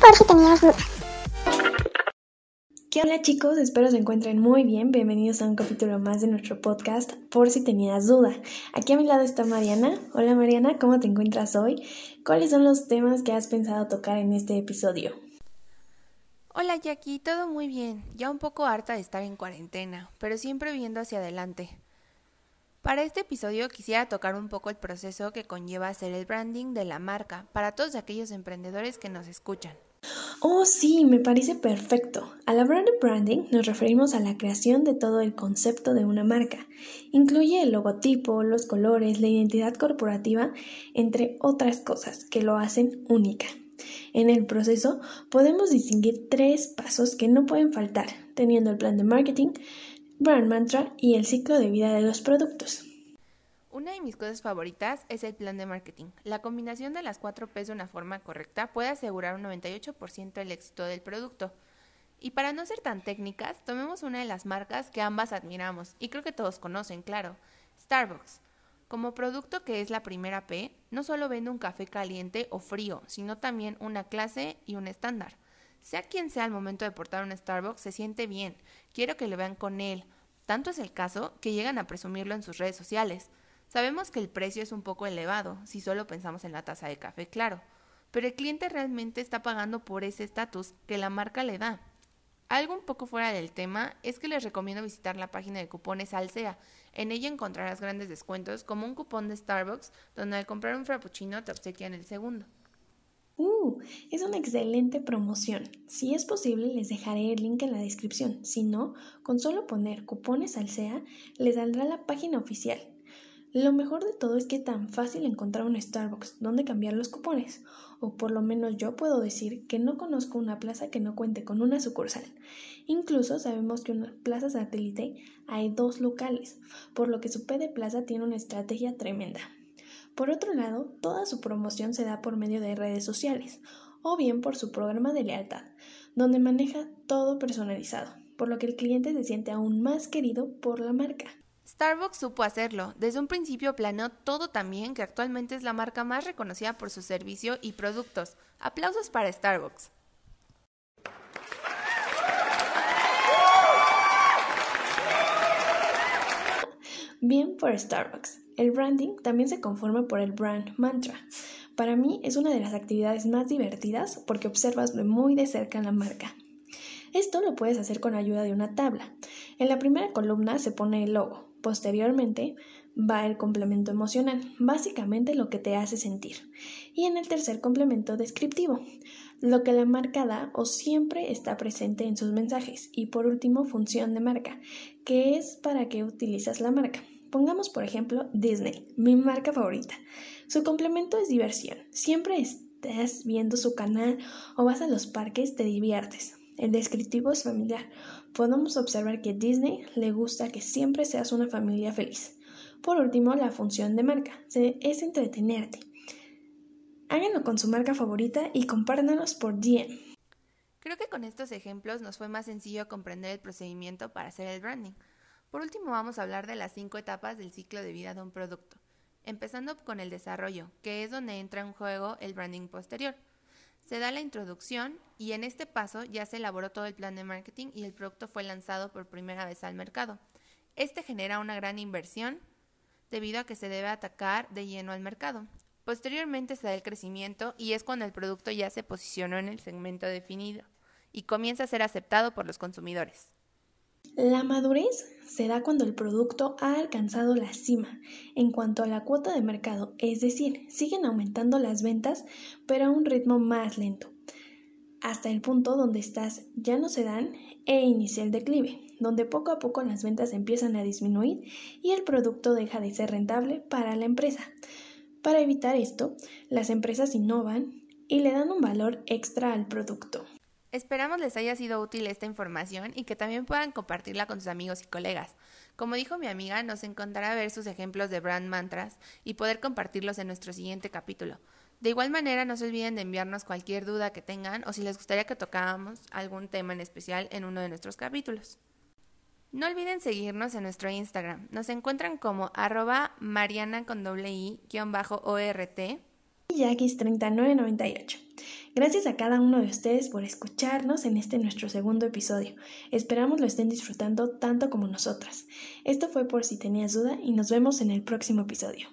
Por si tenías dudas. ¿Qué hola chicos? Espero se encuentren muy bien. Bienvenidos a un capítulo más de nuestro podcast Por si tenías duda. Aquí a mi lado está Mariana. Hola Mariana, ¿cómo te encuentras hoy? ¿Cuáles son los temas que has pensado tocar en este episodio? Hola Jackie, todo muy bien. Ya un poco harta de estar en cuarentena, pero siempre viendo hacia adelante. Para este episodio quisiera tocar un poco el proceso que conlleva hacer el branding de la marca para todos aquellos emprendedores que nos escuchan. Oh, sí, me parece perfecto. Al hablar de branding nos referimos a la creación de todo el concepto de una marca. Incluye el logotipo, los colores, la identidad corporativa, entre otras cosas que lo hacen única. En el proceso podemos distinguir tres pasos que no pueden faltar, teniendo el plan de marketing, brand mantra y el ciclo de vida de los productos. Una de mis cosas favoritas es el plan de marketing. La combinación de las cuatro P de una forma correcta puede asegurar un 98% del éxito del producto. Y para no ser tan técnicas, tomemos una de las marcas que ambas admiramos y creo que todos conocen, claro, Starbucks. Como producto que es la primera P, no solo vende un café caliente o frío, sino también una clase y un estándar. Sea quien sea al momento de portar un Starbucks, se siente bien. Quiero que lo vean con él. Tanto es el caso que llegan a presumirlo en sus redes sociales. Sabemos que el precio es un poco elevado, si solo pensamos en la taza de café, claro, pero el cliente realmente está pagando por ese estatus que la marca le da. Algo un poco fuera del tema es que les recomiendo visitar la página de cupones Alsea. En ella encontrarás grandes descuentos como un cupón de Starbucks donde al comprar un frappuccino te obsequian el segundo. Uh, es una excelente promoción. Si es posible, les dejaré el link en la descripción. Si no, con solo poner cupones Alsea, les saldrá la página oficial. Lo mejor de todo es que es tan fácil encontrar un Starbucks donde cambiar los cupones, o por lo menos yo puedo decir que no conozco una plaza que no cuente con una sucursal. Incluso sabemos que en una plaza satélite hay dos locales, por lo que su P de Plaza tiene una estrategia tremenda. Por otro lado, toda su promoción se da por medio de redes sociales, o bien por su programa de lealtad, donde maneja todo personalizado, por lo que el cliente se siente aún más querido por la marca. Starbucks supo hacerlo. Desde un principio planeó todo también que actualmente es la marca más reconocida por su servicio y productos. Aplausos para Starbucks. Bien por Starbucks. El branding también se conforma por el brand mantra. Para mí es una de las actividades más divertidas porque observas muy de cerca la marca. Esto lo puedes hacer con ayuda de una tabla. En la primera columna se pone el logo, Posteriormente va el complemento emocional, básicamente lo que te hace sentir. Y en el tercer complemento descriptivo, lo que la marca da o siempre está presente en sus mensajes. Y por último, función de marca, que es para qué utilizas la marca. Pongamos por ejemplo Disney, mi marca favorita. Su complemento es diversión. Siempre estás viendo su canal o vas a los parques, te diviertes. El descriptivo es familiar. Podemos observar que Disney le gusta que siempre seas una familia feliz. Por último, la función de marca es entretenerte. Háganlo con su marca favorita y compártanos por DM. Creo que con estos ejemplos nos fue más sencillo comprender el procedimiento para hacer el branding. Por último, vamos a hablar de las cinco etapas del ciclo de vida de un producto, empezando con el desarrollo, que es donde entra en juego el branding posterior. Se da la introducción y en este paso ya se elaboró todo el plan de marketing y el producto fue lanzado por primera vez al mercado. Este genera una gran inversión debido a que se debe atacar de lleno al mercado. Posteriormente se da el crecimiento y es cuando el producto ya se posicionó en el segmento definido y comienza a ser aceptado por los consumidores. La madurez se da cuando el producto ha alcanzado la cima en cuanto a la cuota de mercado, es decir, siguen aumentando las ventas, pero a un ritmo más lento, hasta el punto donde estás ya no se dan e inicia el declive, donde poco a poco las ventas empiezan a disminuir y el producto deja de ser rentable para la empresa. Para evitar esto, las empresas innovan y le dan un valor extra al producto. Esperamos les haya sido útil esta información y que también puedan compartirla con sus amigos y colegas. Como dijo mi amiga, nos encantará ver sus ejemplos de brand mantras y poder compartirlos en nuestro siguiente capítulo. De igual manera, no se olviden de enviarnos cualquier duda que tengan o si les gustaría que tocáramos algún tema en especial en uno de nuestros capítulos. No olviden seguirnos en nuestro Instagram. Nos encuentran como arroba mariana con doble i guion bajo ort. Y Yakis3998. Gracias a cada uno de ustedes por escucharnos en este nuestro segundo episodio. Esperamos lo estén disfrutando tanto como nosotras. Esto fue por si tenías duda y nos vemos en el próximo episodio.